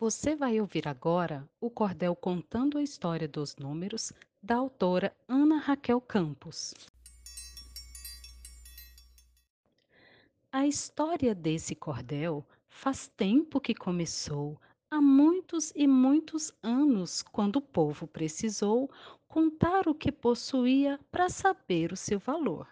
Você vai ouvir agora o Cordel contando a história dos números da autora Ana Raquel Campos. A história desse cordel faz tempo que começou, há muitos e muitos anos, quando o povo precisou contar o que possuía para saber o seu valor.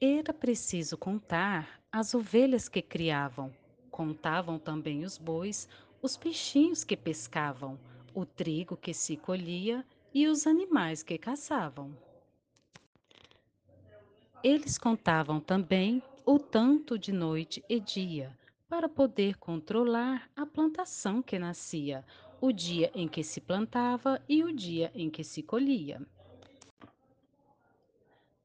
Era preciso contar as ovelhas que criavam, contavam também os bois, os peixinhos que pescavam, o trigo que se colhia e os animais que caçavam. Eles contavam também o tanto de noite e dia, para poder controlar a plantação que nascia, o dia em que se plantava e o dia em que se colhia.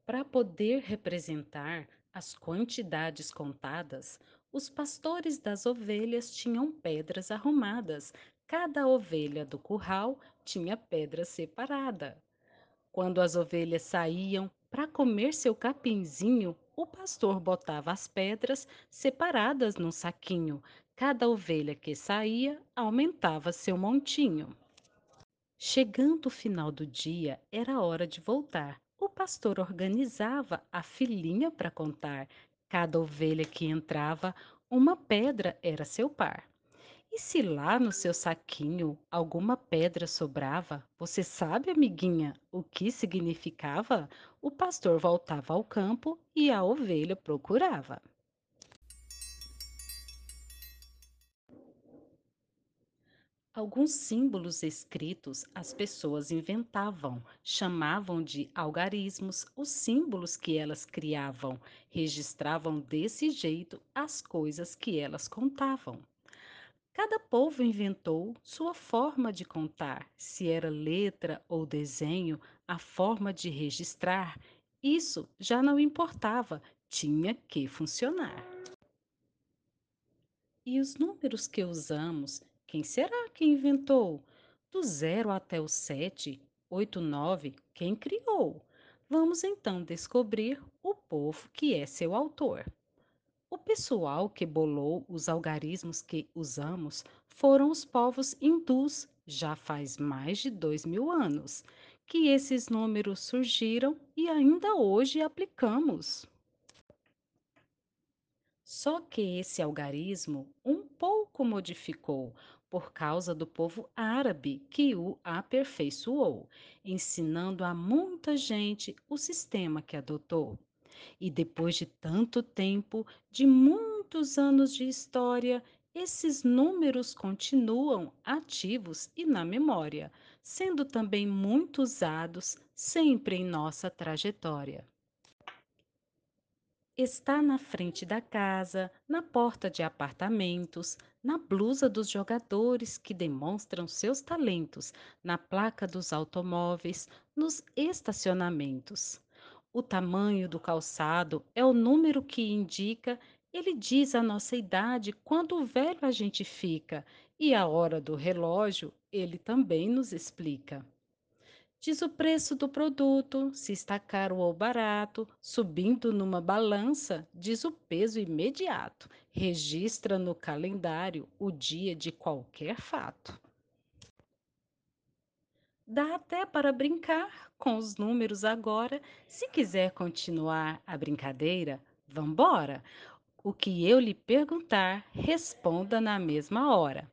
Para poder representar as quantidades contadas, os pastores das ovelhas tinham pedras arrumadas. Cada ovelha do curral tinha pedra separada. Quando as ovelhas saíam para comer seu capinzinho, o pastor botava as pedras separadas num saquinho. Cada ovelha que saía aumentava seu montinho. Chegando o final do dia, era hora de voltar. O pastor organizava a filinha para contar. Cada ovelha que entrava, uma pedra era seu par. E se lá no seu saquinho alguma pedra sobrava, você sabe, amiguinha, o que significava? O pastor voltava ao campo e a ovelha procurava. Alguns símbolos escritos as pessoas inventavam, chamavam de algarismos os símbolos que elas criavam, registravam desse jeito as coisas que elas contavam. Cada povo inventou sua forma de contar, se era letra ou desenho, a forma de registrar. Isso já não importava, tinha que funcionar. E os números que usamos, quem será que inventou? Do zero até o sete, oito, nove, quem criou? Vamos então descobrir o povo que é seu autor. O pessoal que bolou os algarismos que usamos foram os povos hindus, já faz mais de dois mil anos, que esses números surgiram e ainda hoje aplicamos. Só que esse algarismo um pouco modificou por causa do povo árabe que o aperfeiçoou, ensinando a muita gente o sistema que adotou. E depois de tanto tempo, de muitos anos de história, esses números continuam ativos e na memória, sendo também muito usados sempre em nossa trajetória. Está na frente da casa, na porta de apartamentos, na blusa dos jogadores que demonstram seus talentos, na placa dos automóveis, nos estacionamentos. O tamanho do calçado é o número que indica, ele diz a nossa idade, quando velho a gente fica, e a hora do relógio ele também nos explica. Diz o preço do produto, se está caro ou barato, subindo numa balança, diz o peso imediato, registra no calendário o dia de qualquer fato. Dá até para brincar com os números agora. Se quiser continuar a brincadeira, vambora! O que eu lhe perguntar, responda na mesma hora.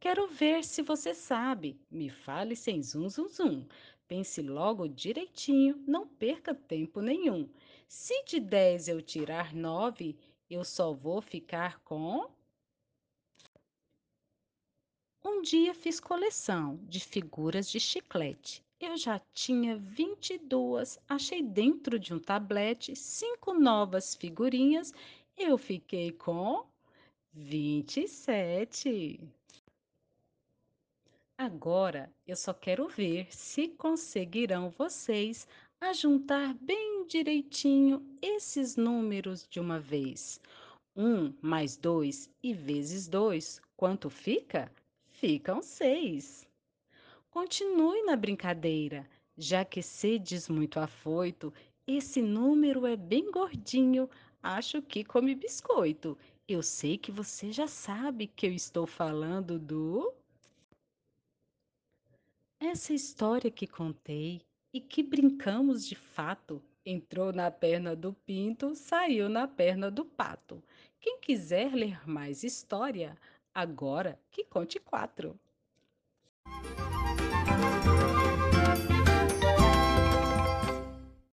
Quero ver se você sabe. Me fale sem zum zum zum. Pense logo direitinho, não perca tempo nenhum. Se de 10 eu tirar 9, eu só vou ficar com. Um dia fiz coleção de figuras de chiclete. Eu já tinha 22, achei dentro de um tablete cinco novas figurinhas. Eu fiquei com 27. Agora eu só quero ver se conseguirão vocês a juntar bem direitinho esses números de uma vez. Um mais dois e vezes dois, quanto fica? Ficam seis. Continue na brincadeira, já que sedes muito afoito, esse número é bem gordinho, acho que come biscoito. Eu sei que você já sabe que eu estou falando do Essa história que contei e que brincamos de fato entrou na perna do pinto, saiu na perna do pato. Quem quiser ler mais história, agora que conte quatro.